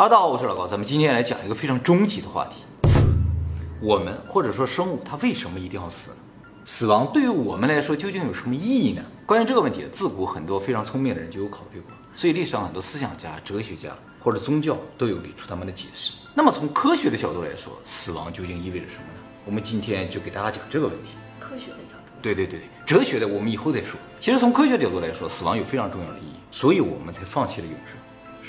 大家好，我是老高，咱们今天来讲一个非常终极的话题：死。我们或者说生物，它为什么一定要死呢？死亡对于我们来说究竟有什么意义呢？关于这个问题，自古很多非常聪明的人就有考虑过，所以历史上很多思想家、哲学家或者宗教都有给出他们的解释。那么从科学的角度来说，死亡究竟意味着什么呢？我们今天就给大家讲这个问题。科学的角度，对对对对，哲学的我们以后再说。其实从科学角度来说，死亡有非常重要的意义，所以我们才放弃了永生。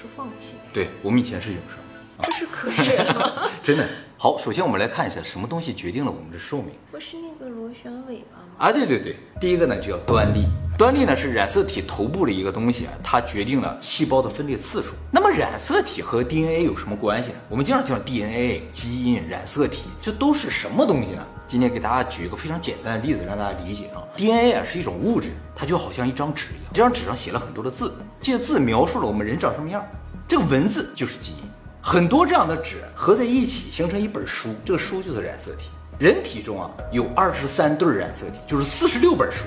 是放弃，对我们以前是永生，这是科学吗？真的。好，首先我们来看一下什么东西决定了我们的寿命。不是那个螺旋尾巴吗？啊，对对对，第一个呢就叫端粒。端粒呢是染色体头部的一个东西啊，它决定了细胞的分裂次数。那么染色体和 DNA 有什么关系呢？我们经常讲 DNA、基因、染色体，这都是什么东西呢？今天给大家举一个非常简单的例子，让大家理解啊。DNA 啊是一种物质，它就好像一张纸一样，这张纸上写了很多的字，这些字描述了我们人长什么样。这个文字就是基因，很多这样的纸合在一起形成一本书，这个书就是染色体。人体中啊有二十三对染色体，就是四十六本书。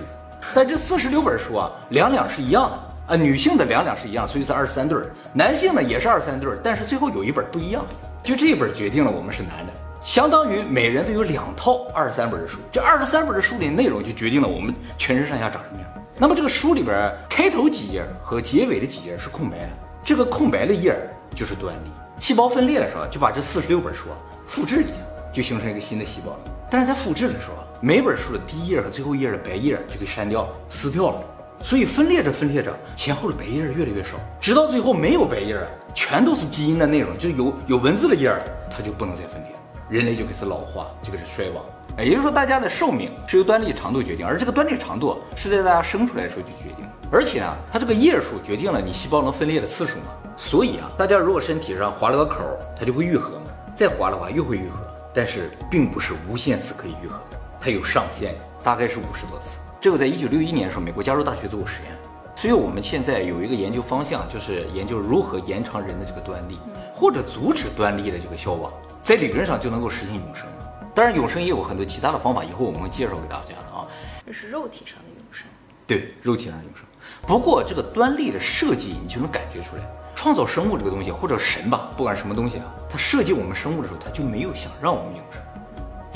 但这四十六本书啊，两两是一样的啊，女性的两两是一样，所以是二十三对。男性呢也是二十三对，但是最后有一本不一样，就这一本决定了我们是男的，相当于每人都有两套二十三本的书。这二十三本的书里内容就决定了我们全身上下长什么样。那么这个书里边开头几页和结尾的几页是空白的，这个空白的页就是端粒。细胞分裂的时候就把这四十六本书啊复制一下，就形成一个新的细胞了。但是在复制的时候，每本书的第一页和最后一页的白页就给删掉了、撕掉了。所以分裂着分裂着，前后的白页越来越少，直到最后没有白页了，全都是基因的内容，就有有文字的页了，它就不能再分裂，人类就开始老化，就开始衰亡。哎，也就是说，大家的寿命是由端粒长度决定，而这个端粒长度是在大家生出来的时候就决定，而且啊，它这个页数决定了你细胞能分裂的次数嘛。所以啊，大家如果身体上划了个口，它就会愈合嘛，再划的话又会愈合，但是并不是无限次可以愈合的，它有上限，大概是五十多次。这个在一九六一年的时候，美国加州大学做过实验，所以我们现在有一个研究方向，就是研究如何延长人的这个端粒，或者阻止端粒的这个消亡，在理论上就能够实现永生。当然，永生也有很多其他的方法，以后我们会介绍给大家的啊。这是肉体上的永生，对，肉体上的永生。不过这个端粒的设计，你就能感觉出来，创造生物这个东西，或者神吧，不管什么东西啊，它设计我们生物的时候，它就没有想让我们永生。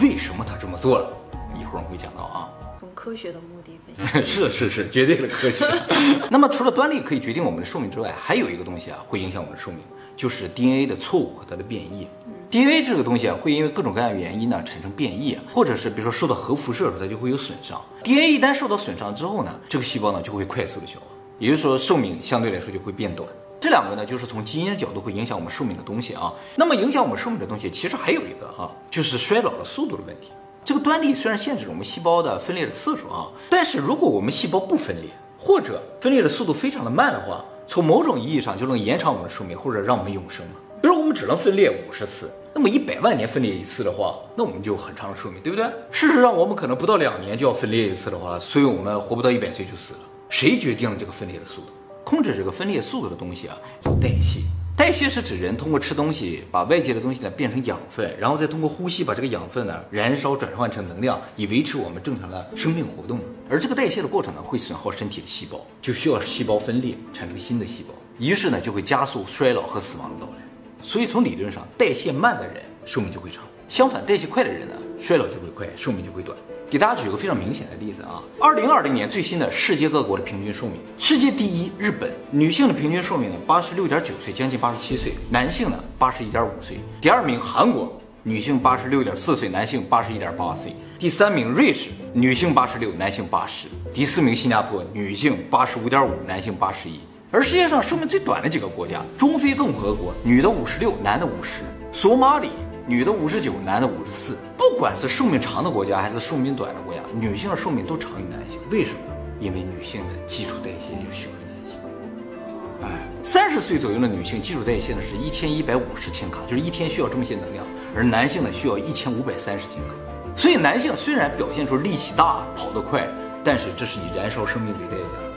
为什么他这么做了？一会儿我们会讲到啊。从科学的目的分析，是是是，绝对的科学。那么除了端粒可以决定我们的寿命之外，还有一个东西啊，会影响我们的寿命，就是 DNA 的错误和它的变异。DNA 这个东西啊，会因为各种各样的原因呢产生变异，或者是比如说受到核辐射的时候，它就会有损伤。DNA 一旦受到损伤之后呢，这个细胞呢就会快速的消亡，也就是说寿命相对来说就会变短。这两个呢，就是从基因的角度会影响我们寿命的东西啊。那么影响我们寿命的东西，其实还有一个啊，就是衰老的速度的问题。这个端粒虽然限制了我们细胞的分裂的次数啊，但是如果我们细胞不分裂，或者分裂的速度非常的慢的话，从某种意义上就能延长我们的寿命，或者让我们永生。比如我们只能分裂五十次，那么一百万年分裂一次的话，那我们就很长的寿命，对不对？事实上，我们可能不到两年就要分裂一次的话，所以我们活不到一百岁就死了。谁决定了这个分裂的速度？控制这个分裂速度的东西啊，叫代谢。代谢是指人通过吃东西把外界的东西呢变成养分，然后再通过呼吸把这个养分呢燃烧转换成能量，以维持我们正常的生命活动。而这个代谢的过程呢，会损耗身体的细胞，就需要细胞分裂产生新的细胞，于是呢就会加速衰老和死亡的到来。所以从理论上，代谢慢的人寿命就会长，相反，代谢快的人呢，衰老就会快，寿命就会短。给大家举个非常明显的例子啊，二零二零年最新的世界各国的平均寿命，世界第一日本女性的平均寿命呢八十六点九岁，将近八十七岁，男性呢八十一点五岁。第二名韩国女性八十六点四岁，男性八十一点八岁。第三名瑞士女性八十六，男性八十。第四名新加坡女性八十五点五，男性八十一。而世界上寿命最短的几个国家，中非共和国女的五十六，男的五十；索马里女的五十九，男的五十四。不管是寿命长的国家还是寿命短的国家，女性的寿命都长于男性。为什么？因为女性的基础代谢要小于男性。哎，三十岁左右的女性基础代谢呢是一千一百五十千卡，就是一天需要这么些能量，而男性呢需要一千五百三十千卡。所以男性虽然表现出力气大、跑得快，但是这是以燃烧生命为代价。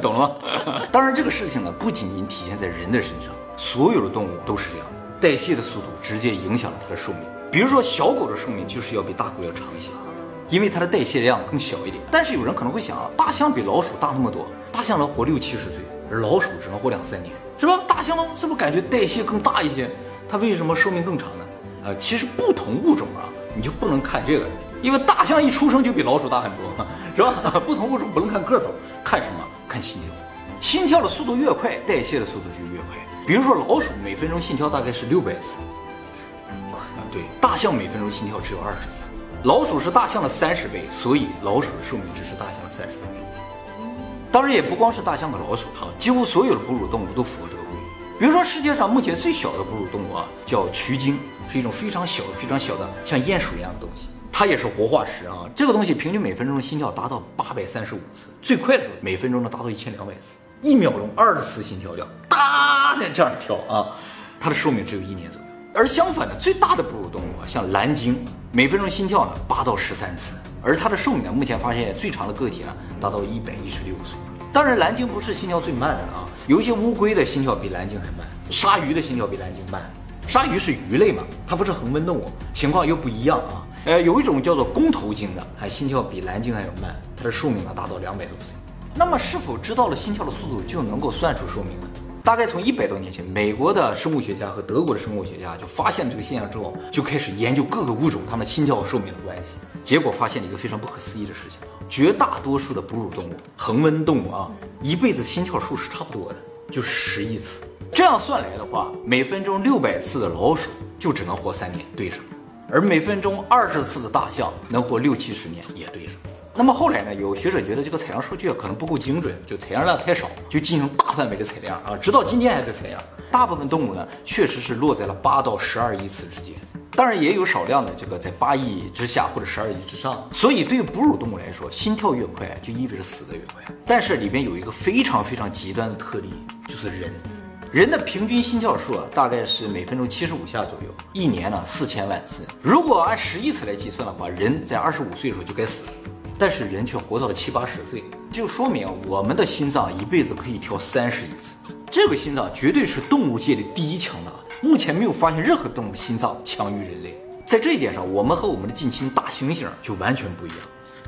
懂了吗？当然，这个事情呢不仅仅体现在人的身上，所有的动物都是这样的。代谢的速度直接影响了它的寿命。比如说，小狗的寿命就是要比大狗要长一些，因为它的代谢量更小一点。但是有人可能会想啊，大象比老鼠大那么多，大象能活六七十岁，而老鼠只能活两三年，是吧？大象是不是感觉代谢更大一些？它为什么寿命更长呢？啊，其实不同物种啊，你就不能看这个，因为大象一出生就比老鼠大很多，是吧？不同物种不能看个头，看什么？看心跳，心跳的速度越快，代谢的速度就越快。比如说老鼠每分钟心跳大概是六百次，啊！对，大象每分钟心跳只有二十次，老鼠是大象的三十倍，所以老鼠的寿命只是大象的三十倍。当然也不光是大象和老鼠哈，几乎所有的哺乳动物都符合这个规律。比如说世界上目前最小的哺乳动物啊，叫鼩鲸，是一种非常小、非常小的像鼹鼠一样的东西。它也是活化石啊！这个东西平均每分钟的心跳达到八百三十五次，最快的时候每分钟能达到一千两百次，一秒钟二十次心跳量，哒的这样跳啊！它的寿命只有一年左右。而相反的，最大的哺乳动物啊，像蓝鲸，每分钟心跳呢八到十三次，而它的寿命呢，目前发现最长的个体呢达到一百一十六岁。当然，蓝鲸不是心跳最慢的啊，有一些乌龟的心跳比蓝鲸还慢，鲨鱼的心跳比蓝鲸慢。鲨鱼是鱼类嘛，它不是恒温动物，情况又不一样啊。呃，有一种叫做弓头鲸的，还心跳比蓝鲸还要慢，它的寿命呢达到两百多岁。那么，是否知道了心跳的速度就能够算出寿命呢？大概从一百多年前，美国的生物学家和德国的生物学家就发现这个现象之后，就开始研究各个物种它们心跳和寿命的关系。结果发现了一个非常不可思议的事情：绝大多数的哺乳动物、恒温动物啊，一辈子心跳数是差不多的，就是十亿次。这样算来的话，每分钟六百次的老鼠就只能活三年，对上。而每分钟二十次的大象能活六七十年也对上。那么后来呢？有学者觉得这个采样数据可能不够精准，就采样量太少，就进行大范围的采样啊，直到今天还在采样。大部分动物呢，确实是落在了八到十二亿次之间，当然也有少量的这个在八亿之下或者十二亿之上。所以对哺乳动物来说，心跳越快就意味着死得越快。但是里边有一个非常非常极端的特例，就是人。人的平均心跳数啊，大概是每分钟七十五下左右，一年呢四千万次。如果按十亿次来计算的话，人在二十五岁的时候就该死了，但是人却活到了七八十岁，就说明我们的心脏一辈子可以跳三十亿次。这个心脏绝对是动物界的第一强大的，目前没有发现任何动物心脏强于人类。在这一点上，我们和我们的近亲大猩猩就完全不一样。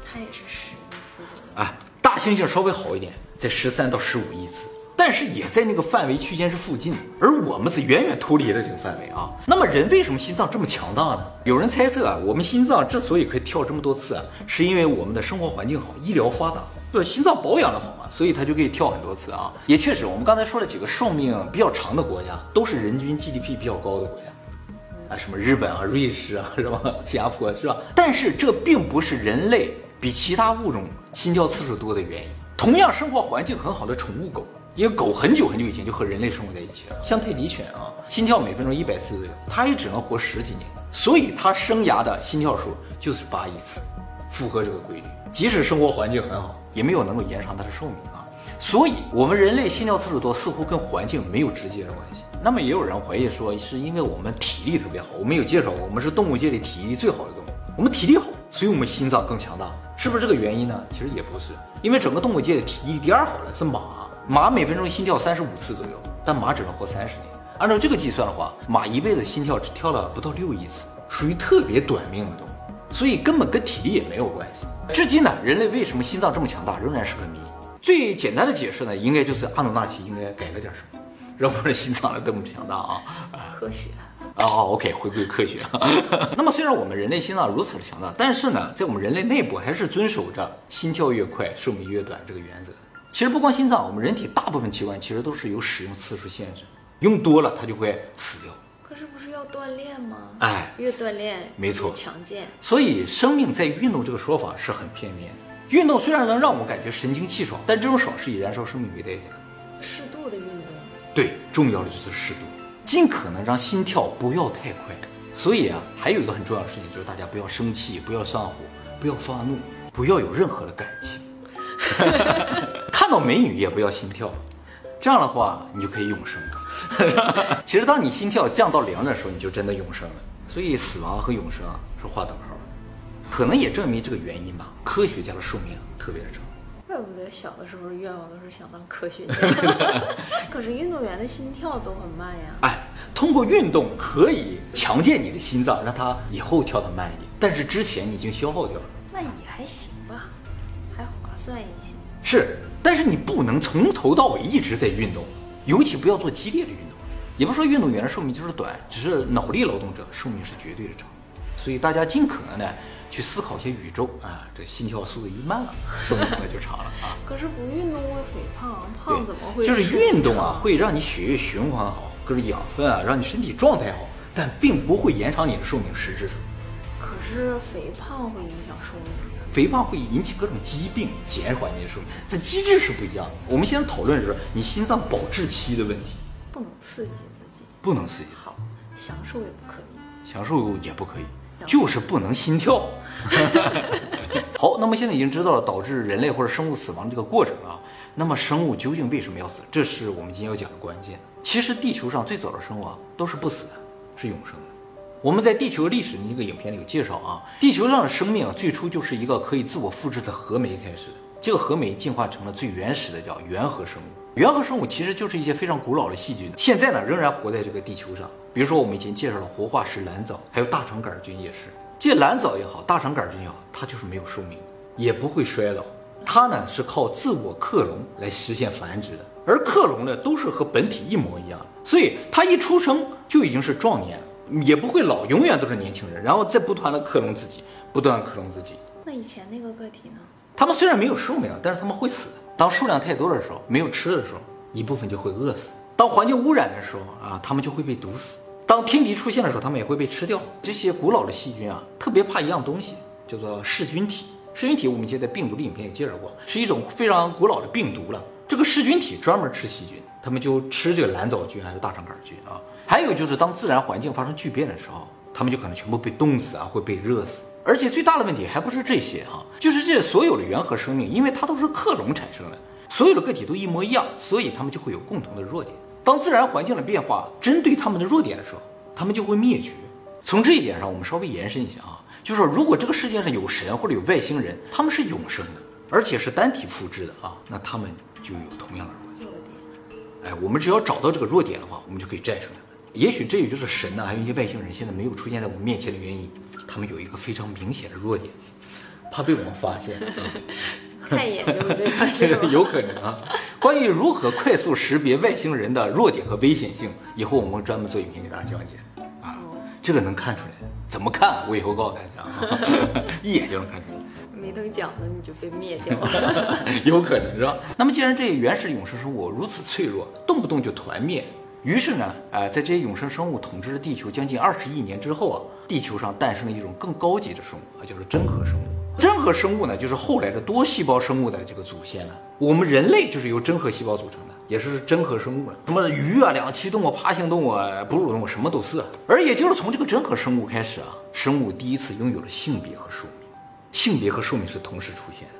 它也是十亿次哎，大猩猩稍微好一点，在十三到十五亿次。但是也在那个范围区间是附近的，而我们是远远脱离了这个范围啊。那么人为什么心脏这么强大呢？有人猜测啊，我们心脏之所以可以跳这么多次啊，是因为我们的生活环境好，医疗发达，对心脏保养的好嘛，所以它就可以跳很多次啊。也确实，我们刚才说了几个寿命比较长的国家，都是人均 GDP 比较高的国家，啊，什么日本啊、瑞士啊，是吧？新加坡是吧？但是这并不是人类比其他物种心跳次数多的原因。同样生活环境很好的宠物狗。因为狗很久很久以前就和人类生活在一起了，像泰迪犬啊，心跳每分钟一百次左右，它也只能活十几年，所以它生涯的心跳数就是八亿次，符合这个规律。即使生活环境很好，也没有能够延长它的寿命啊。所以，我们人类心跳次数多，似乎跟环境没有直接的关系。那么，也有人怀疑说，是因为我们体力特别好。我们有介绍过，我们是动物界里体力最好的动物，我们体力好，所以我们心脏更强大，是不是这个原因呢？其实也不是，因为整个动物界的体力第二好的是马。马每分钟心跳三十五次左右，但马只能活三十年。按照这个计算的话，马一辈子心跳只跳了不到六亿次，属于特别短命的动物，所以根本跟体力也没有关系。至今呢，人类为什么心脏这么强大，仍然是个谜。最简单的解释呢，应该就是阿努纳奇应该改了点什么，让我们的心脏来这么强大啊。科学啊，OK，回归科学。那么虽然我们人类心脏如此的强大，但是呢，在我们人类内部还是遵守着心跳越快寿命越短这个原则。其实不光心脏，我们人体大部分器官其实都是有使用次数限制，用多了它就会死掉。可是不是要锻炼吗？哎，越锻炼没错，强健。所以生命在运动这个说法是很片面的。运动虽然能让我们感觉神清气爽，但这种爽是以燃烧生命为代价。适度的运动。对，重要的就是适度，尽可能让心跳不要太快。所以啊，还有一个很重要的事情就是大家不要生气，不要上火，不要发怒，不要有任何的感情。看到美女也不要心跳，这样的话你就可以永生。其实当你心跳降到零的时候，你就真的永生了。所以死亡和永生是划等号。可能也证明这个原因吧，科学家的寿命特别的长。怪不得小的时候愿望都是想当科学家。可是运动员的心跳都很慢呀。哎，通过运动可以强健你的心脏，让它以后跳得慢一点。但是之前你已经消耗掉了。那也还行吧，还划算一些。是，但是你不能从头到尾一直在运动，尤其不要做激烈的运动。也不是说运动员寿命就是短，只是脑力劳动者寿命是绝对的长。所以大家尽可能的去思考一些宇宙啊，这心跳速度一慢了，寿命可能就长了啊。可是不运动会肥胖，胖怎么会？就是运动啊，。会让你血液循环好，各种养分啊，让你身体状态好，但并不会延长你的寿命，实质上。可是肥胖会影响寿命。肥胖会引起各种疾病，减缓你的寿命，这机制是不一样的。我们现在讨论的是你心脏保质期的问题，不能刺激自己。不能刺激，好，享受也不可以。享受也不可以，就是不能心跳。好，那么现在已经知道了导致人类或者生物死亡这个过程啊，那么生物究竟为什么要死？这是我们今天要讲的关键。其实地球上最早的生物啊都是不死的，是永生的。我们在地球历史的那个影片里有介绍啊，地球上的生命最初就是一个可以自我复制的核酶开始的，这个核酶进化成了最原始的叫原核生物。原核生物其实就是一些非常古老的细菌，现在呢仍然活在这个地球上。比如说我们以前介绍的活化石蓝藻，还有大肠杆菌也是。这蓝藻也好，大肠杆菌也好，它就是没有寿命，也不会衰老。它呢是靠自我克隆来实现繁殖的，而克隆呢都是和本体一模一样，所以它一出生就已经是壮年，也不会老，永远都是年轻人，然后再不断的克隆自己，不断地克隆自己。那以前那个个体呢？他们虽然没有寿命，但是他们会死。当数量太多的时候，没有吃的时候，一部分就会饿死；当环境污染的时候啊，他们就会被毒死；当天敌出现的时候，他们也会被吃掉。这些古老的细菌啊，特别怕一样东西，叫做噬菌体。噬菌体我们以前在病毒的影片也介绍过，是一种非常古老的病毒了。这个噬菌体专门吃细菌，他们就吃这个蓝藻菌还有大肠杆菌啊。还有就是当自然环境发生巨变的时候，它们就可能全部被冻死啊，会被热死。而且最大的问题还不是这些啊，就是这所有的原核生命，因为它都是克隆产生的，所有的个体都一模一样，所以它们就会有共同的弱点。当自然环境的变化针对它们的弱点的时候，它们就会灭绝。从这一点上，我们稍微延伸一下啊，就是说，如果这个世界上有神或者有外星人，他们是永生的，而且是单体复制的啊，那他们就有同样的。弱点。哎，我们只要找到这个弱点的话，我们就可以战胜他们。也许这也就是神呢、还有一些外星人现在没有出现在我们面前的原因。他们有一个非常明显的弱点，怕被我们发现。看一眼就会被发现 了。有可能啊。关于如何快速识别外星人的弱点和危险性，以后我们会专门做影片给大家讲解啊。这个能看出来，怎么看？我以后告诉大家啊，一眼就能看出来。没等讲呢，你就被灭掉了。有可能是吧？那么既然这些原始永生生物如此脆弱，动不动就团灭，于是呢，呃，在这些永生生物统治了地球将近二十亿年之后啊，地球上诞生了一种更高级的生物啊，叫做真核生物。真核生物呢，就是后来的多细胞生物的这个祖先了。我们人类就是由真核细胞组成的，也是真核生物了。什么鱼啊、两栖动物、爬行动物、哺乳动物，什么都是。而也就是从这个真核生物开始啊，生物第一次拥有了性别和寿命。性别和寿命是同时出现的。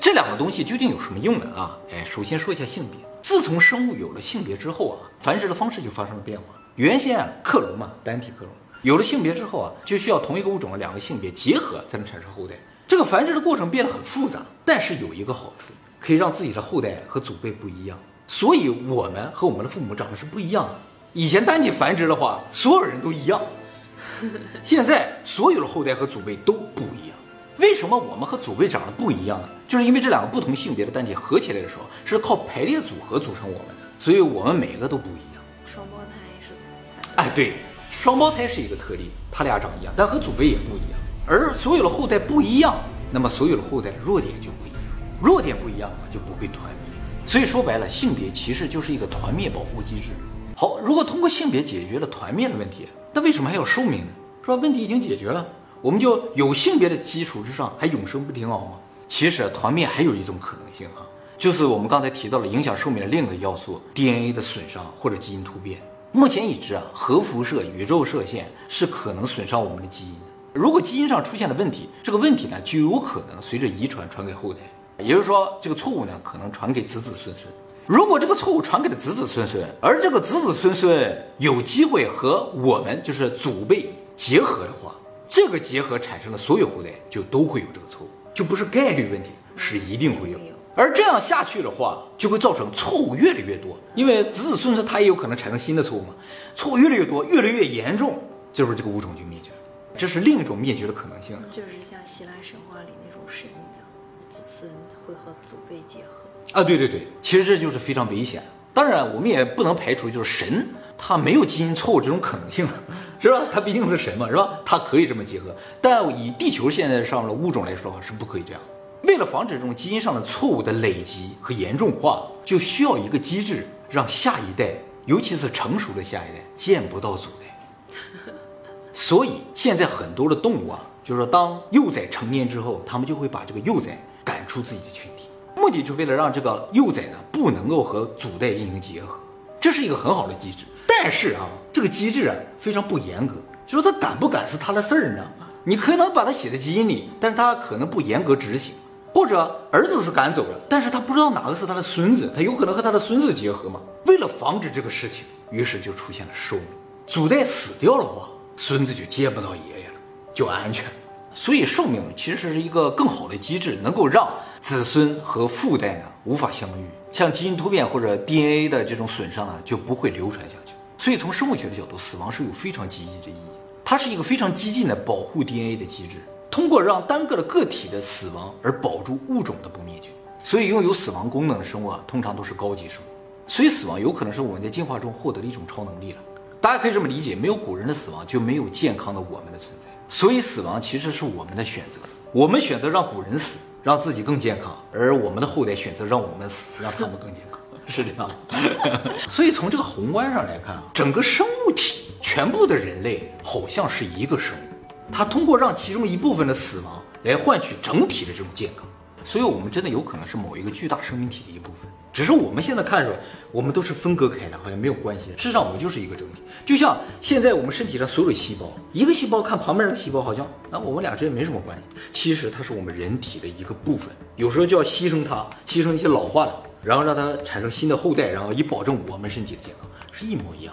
这两个东西究竟有什么用呢？啊，哎，首先说一下性别。自从生物有了性别之后啊，繁殖的方式就发生了变化。原先啊，克隆嘛，单体克隆，有了性别之后啊，就需要同一个物种的两个性别结合才能产生后代。这个繁殖的过程变得很复杂，但是有一个好处，可以让自己的后代和祖辈不一样。所以我们和我们的父母长得是不一样的。以前单体繁殖的话，所有人都一样，现在所有的后代和祖辈都不一样。为什么我们和祖辈长得不一样呢？就是因为这两个不同性别的单体合起来的时候，是靠排列组合组成我们的，所以我们每个都不一样。双胞胎是哎，对，双胞胎是一个特例，他俩长一样，但和祖辈也不一样。而所有的后代不一样，那么所有的后代的弱点就不一样，弱点不一样就不会团灭。所以说白了，性别其实就是一个团灭保护机制。好，如果通过性别解决了团灭的问题，那为什么还要寿命呢？是吧？问题已经解决了，我们就有性别的基础之上还永生不挺好吗？其实团灭还有一种可能性啊，就是我们刚才提到了影响寿命的另一个要素 ——DNA 的损伤或者基因突变。目前已知啊，核辐射、宇宙射线是可能损伤我们的基因的。如果基因上出现了问题，这个问题呢就有可能随着遗传传给后代，也就是说，这个错误呢可能传给子子孙孙。如果这个错误传给了子子孙孙，而这个子子孙孙有机会和我们就是祖辈结合的话，这个结合产生的所有后代就都会有这个错误，就不是概率问题，是一定会有。而这样下去的话，就会造成错误越来越多，因为子子孙孙他也有可能产生新的错误嘛，错误越来越多，越来越严重，最后这个物种就灭绝了，这是另一种灭绝的可能性。就是像希腊神话里那种神一样，子孙会和祖辈结合。啊，对对对，其实这就是非常危险。当然，我们也不能排除就是神他没有基因错误这种可能性，是吧？它毕竟是神嘛，是吧？它可以这么结合，但以地球现在上的物种来说的话，是不可以这样。为了防止这种基因上的错误的累积和严重化，就需要一个机制，让下一代，尤其是成熟的下一代，见不到祖代。所以现在很多的动物啊，就是说当幼崽成年之后，他们就会把这个幼崽赶出自己的群体，目的就为了让这个幼崽呢不能够和祖代进行结合。这是一个很好的机制，但是啊，这个机制啊非常不严格，就说他敢不敢是他的事儿呢。你可能把它写在基因里，但是他可能不严格执行。或者儿子是赶走了，但是他不知道哪个是他的孙子，他有可能和他的孙子结合嘛？为了防止这个事情，于是就出现了寿命。祖代死掉的话，孙子就接不到爷爷了，就安全。所以寿命其实是一个更好的机制，能够让子孙和父代呢无法相遇，像基因突变或者 DNA 的这种损伤呢就不会流传下去。所以从生物学的角度，死亡是有非常积极的意义，它是一个非常激进的保护 DNA 的机制。通过让单个的个体的死亡而保住物种的不灭绝，所以拥有死亡功能的生物啊，通常都是高级生物。所以死亡有可能是我们在进化中获得的一种超能力了。大家可以这么理解：没有古人的死亡，就没有健康的我们的存在。所以死亡其实是我们的选择，我们选择让古人死，让自己更健康；而我们的后代选择让我们死，让他们更健康，是这样。所以从这个宏观上来看啊，整个生物体全部的人类好像是一个生物。它通过让其中一部分的死亡来换取整体的这种健康，所以我们真的有可能是某一个巨大生命体的一部分。只是我们现在看着，我们都是分割开的，好像没有关系。事实上，我们就是一个整体。就像现在我们身体上所有的细胞，一个细胞看旁边的细胞，好像啊，我们俩之间没什么关系。其实它是我们人体的一个部分，有时候就要牺牲它，牺牲一些老化的，然后让它产生新的后代，然后以保证我们身体的健康，是一模一样。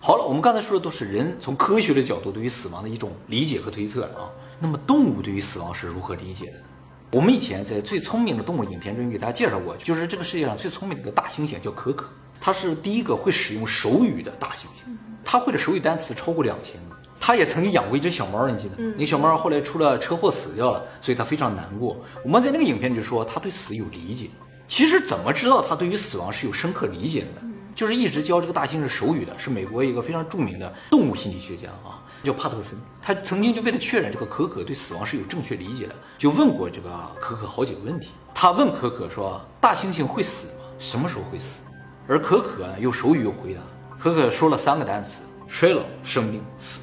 好了，我们刚才说的都是人从科学的角度对于死亡的一种理解和推测了啊。那么动物对于死亡是如何理解的呢？我们以前在最聪明的动物影片中给大家介绍过，就是这个世界上最聪明的一个大猩猩叫可可，它是第一个会使用手语的大猩猩，它会的手语单词超过两千个。它也曾经养过一只小猫，你记得？那小猫后来出了车祸死掉了，所以它非常难过。我们在那个影片就说它对死有理解。其实怎么知道他对于死亡是有深刻理解的呢？就是一直教这个大猩猩手语的，是美国一个非常著名的动物心理学家啊，叫帕特森。他曾经就为了确认这个可可对死亡是有正确理解的，就问过这个可可好几个问题。他问可可说：“大猩猩会死吗？什么时候会死？”而可可呢，用手语又回答。可可说了三个单词：衰老、生病、死。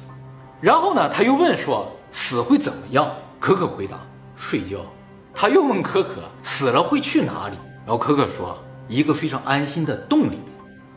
然后呢，他又问说：“死会怎么样？”可可回答：“睡觉。”他又问可可：“死了会去哪里？”然后可可说：“一个非常安心的洞里面。”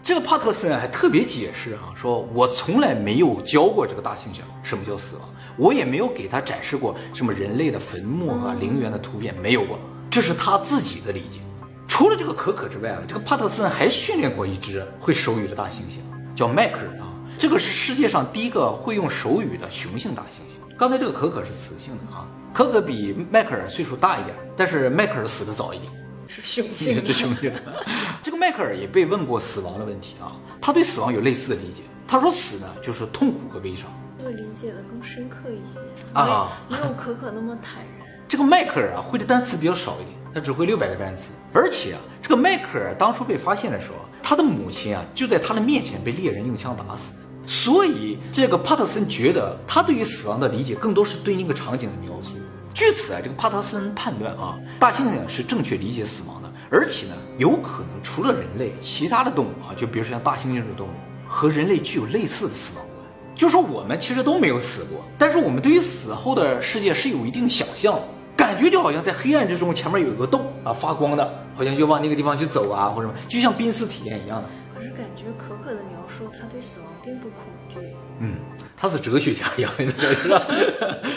这个帕特森还特别解释啊，说我从来没有教过这个大猩猩什么叫死亡，我也没有给他展示过什么人类的坟墓啊、陵园的图片，没有过，这是他自己的理解。除了这个可可之外啊，这个帕特森还训练过一只会手语的大猩猩，叫迈克尔啊，这个是世界上第一个会用手语的雄性大猩猩。刚才这个可可是雌性的啊，可可比迈克尔岁数大一点，但是迈克尔死的早一点。是雄性，是雄性。这个迈克尔也被问过死亡的问题啊，他对死亡有类似的理解。他说死呢就是痛苦和悲伤，这个理解的更深刻一些啊，没有可可那么坦然。这个迈克尔啊会的单词比较少一点，他只会六百个单词。而且啊，这个迈克尔当初被发现的时候，他的母亲啊就在他的面前被猎人用枪打死。所以这个帕特森觉得他对于死亡的理解更多是对那个场景的描述。据此啊，这个帕特森判断啊，大猩猩是正确理解死亡的，而且呢，有可能除了人类，其他的动物啊，就比如说像大猩猩这种动物，和人类具有类似的死亡观。就说我们其实都没有死过，但是我们对于死后的世界是有一定想象，感觉就好像在黑暗之中前面有一个洞啊，发光的，好像就往那个地方去走啊，或者什么，就像濒死体验一样的。可是感觉可可的描述，他对死亡并不恐惧。嗯。他是哲学家一样的，是吧？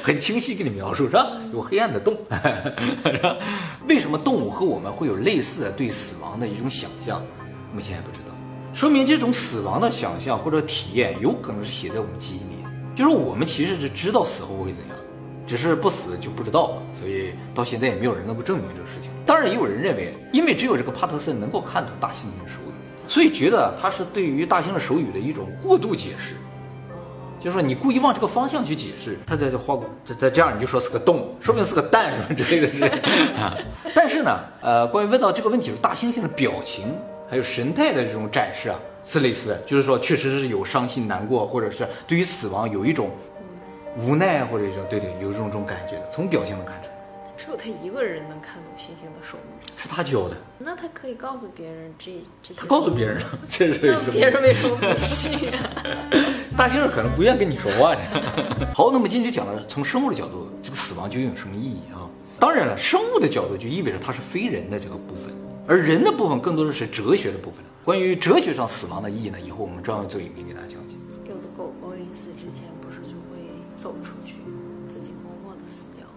很清晰给你描述，是吧？有黑暗的洞，是吧？为什么动物和我们会有类似的对死亡的一种想象？目前还不知道，说明这种死亡的想象或者体验有可能是写在我们基因里。就是我们其实是知道死后会怎样，只是不死就不知道了，所以到现在也没有人能够证明这个事情。当然，也有人认为，因为只有这个帕特森能够看懂大猩猩的手语，所以觉得他是对于大猩猩手语的一种过度解释。就是说你故意往这个方向去解释，他在这花果，这这这样你就说是个洞，说不定是个蛋什么之类的之类的啊。但是呢，呃，关于问到这个问题，大猩猩的表情还有神态的这种展示啊，是类似，就是说确实是有伤心难过，或者是对于死亡有一种无奈，或者说对对，有这种这种感觉的，从表情能看出来，只有他一个人能看懂星星的寿命，是他教的，那他可以告诉别人这这些。他告诉别人了，这是为那什么？别人为什么不信啊？大猩猩可能不愿跟你说话呢。好，那么今天就讲了从生物的角度，这个死亡究竟有什么意义啊？当然了，生物的角度就意味着它是非人的这个部分，而人的部分更多的是哲学的部分。关于哲学上死亡的意义呢，以后我们专门做影片给大家讲解。有的狗狗临死之前不是就会走出。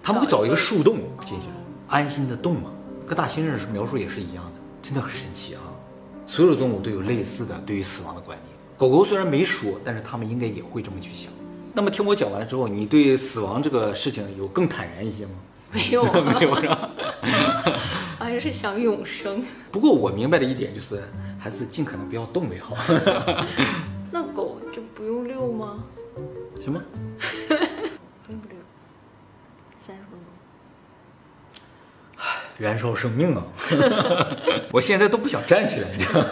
他们会找一个树洞进去，安心的洞嘛，跟大猩猩描述也是一样的，真的很神奇啊！所有的动物都有类似的对于死亡的观念。狗狗虽然没说，但是它们应该也会这么去想。那么听我讲完了之后，你对死亡这个事情有更坦然一些吗？没有啊，没有是吧？还是想永生。不过我明白的一点就是，还是尽可能不要动为好。那狗就不用遛吗？什么？不用遛，三十分钟。燃烧生命啊！我现在都不想站起来，你知道？